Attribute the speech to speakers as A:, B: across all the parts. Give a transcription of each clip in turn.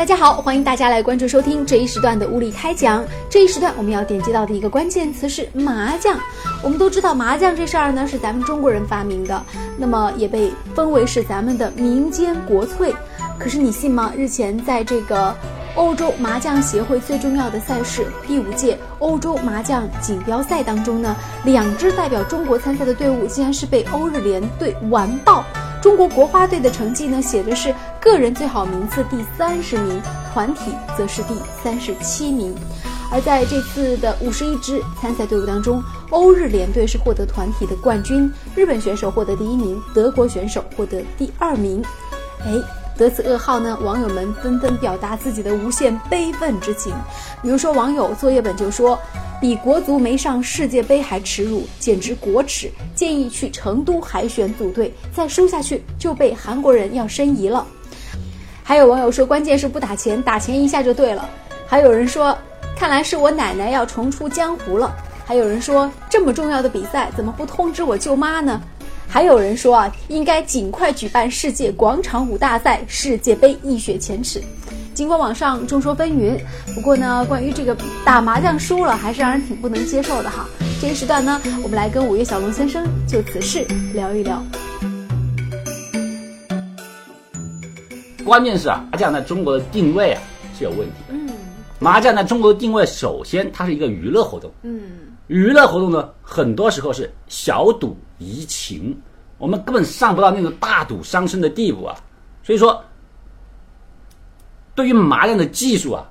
A: 大家好，欢迎大家来关注收听这一时段的物理开讲。这一时段我们要点击到的一个关键词是麻将。我们都知道麻将这事儿呢是咱们中国人发明的，那么也被封为是咱们的民间国粹。可是你信吗？日前在这个欧洲麻将协会最重要的赛事第五届欧洲麻将锦标赛当中呢，两支代表中国参赛的队伍竟然是被欧日联队完爆。中国国花队的成绩呢，写的是个人最好名次第三十名，团体则是第三十七名。而在这次的五十一支参赛队伍当中，欧日联队是获得团体的冠军，日本选手获得第一名，德国选手获得第二名。哎，得此噩耗呢，网友们纷纷表达自己的无限悲愤之情。比如说，网友作业本就说。比国足没上世界杯还耻辱，简直国耻！建议去成都海选组队，再输下去就被韩国人要申遗了。还有网友说，关键是不打钱，打钱一下就对了。还有人说，看来是我奶奶要重出江湖了。还有人说，这么重要的比赛怎么不通知我舅妈呢？还有人说啊，应该尽快举办世界广场舞大赛，世界杯一雪前耻。尽管网上众说纷纭，不过呢，关于这个打麻将输了，还是让人挺不能接受的哈。这一时段呢，我们来跟五月小龙先生就此事聊一聊。
B: 关键是啊，麻将在中国的定位啊是有问题的。
A: 嗯
B: 麻将在中国的定位，首先它是一个娱乐活动，
A: 嗯，
B: 娱乐活动呢，很多时候是小赌怡情，我们根本上不到那种大赌伤身的地步啊。所以说，对于麻将的技术啊，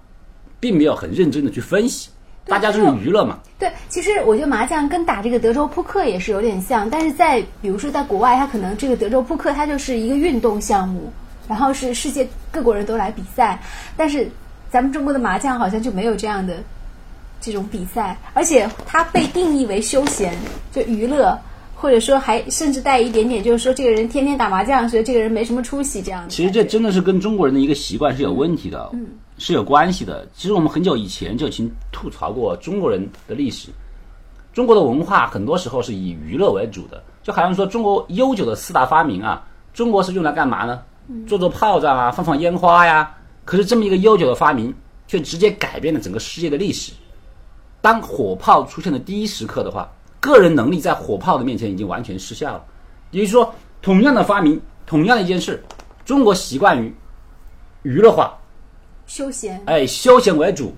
B: 并没有很认真的去分析，大家就是娱乐嘛。
A: 对，其实我觉得麻将跟打这个德州扑克也是有点像，但是在比如说在国外，它可能这个德州扑克它就是一个运动项目，然后是世界各国人都来比赛，但是咱们中国的麻将好像就没有这样的这种比赛，而且它被定义为休闲，就娱乐。或者说还甚至带一点点，就是说这个人天天打麻将，所以这个人没什么出息这样的。
B: 其实这真的是跟中国人的一个习惯是有问题的，嗯，是有关系的。其实我们很久以前就已经吐槽过中国人的历史，中国的文化很多时候是以娱乐为主的，就好像说中国悠久的四大发明啊，中国是用来干嘛呢？做做炮仗啊，放放烟花呀。可是这么一个悠久的发明，却直接改变了整个世界的历史。当火炮出现的第一时刻的话，个人能力在火炮的面前已经完全失效了。也就是说，同样的发明，同样的一件事，中国习惯于娱乐化，
A: 休闲，
B: 哎，休闲为主。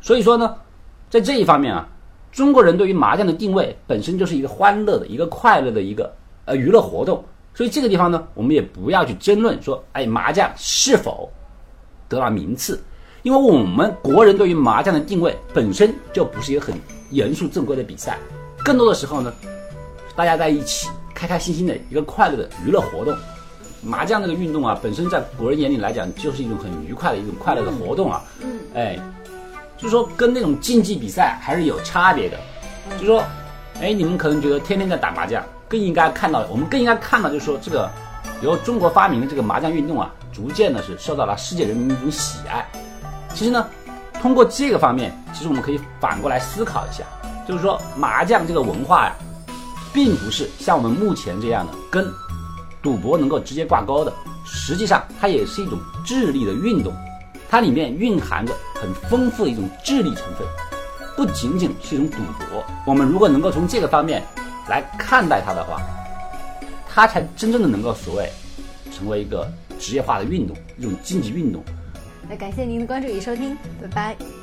B: 所以说呢，在这一方面啊，中国人对于麻将的定位本身就是一个欢乐的、一个快乐的一个呃娱乐活动。所以这个地方呢，我们也不要去争论说，哎，麻将是否得了名次，因为我们国人对于麻将的定位本身就不是一个很严肃正规的比赛，更多的时候呢，大家在一起开开心心的一个快乐的娱乐活动。麻将这个运动啊，本身在古人眼里来讲，就是一种很愉快的一种快乐的活动啊。
A: 嗯，
B: 哎，就是说跟那种竞技比赛还是有差别的。就是说，哎，你们可能觉得天天在打麻将，更应该看到，我们更应该看到，就是说这个由中国发明的这个麻将运动啊，逐渐的是受到了世界人民的一种喜爱。其实呢，通过这个方面，其实我们可以反过来思考一下，就是说麻将这个文化呀、并不是像我们目前这样的跟赌博能够直接挂钩的，实际上它也是一种智力的运动，它里面蕴含着很丰富的一种智力成分，不仅仅是一种赌博。我们如果能够从这个方面来看待它的话，它才真正的能够所谓成为一个职业化的运动，一种竞技运动。
A: 那感谢您的关注与收听，拜拜。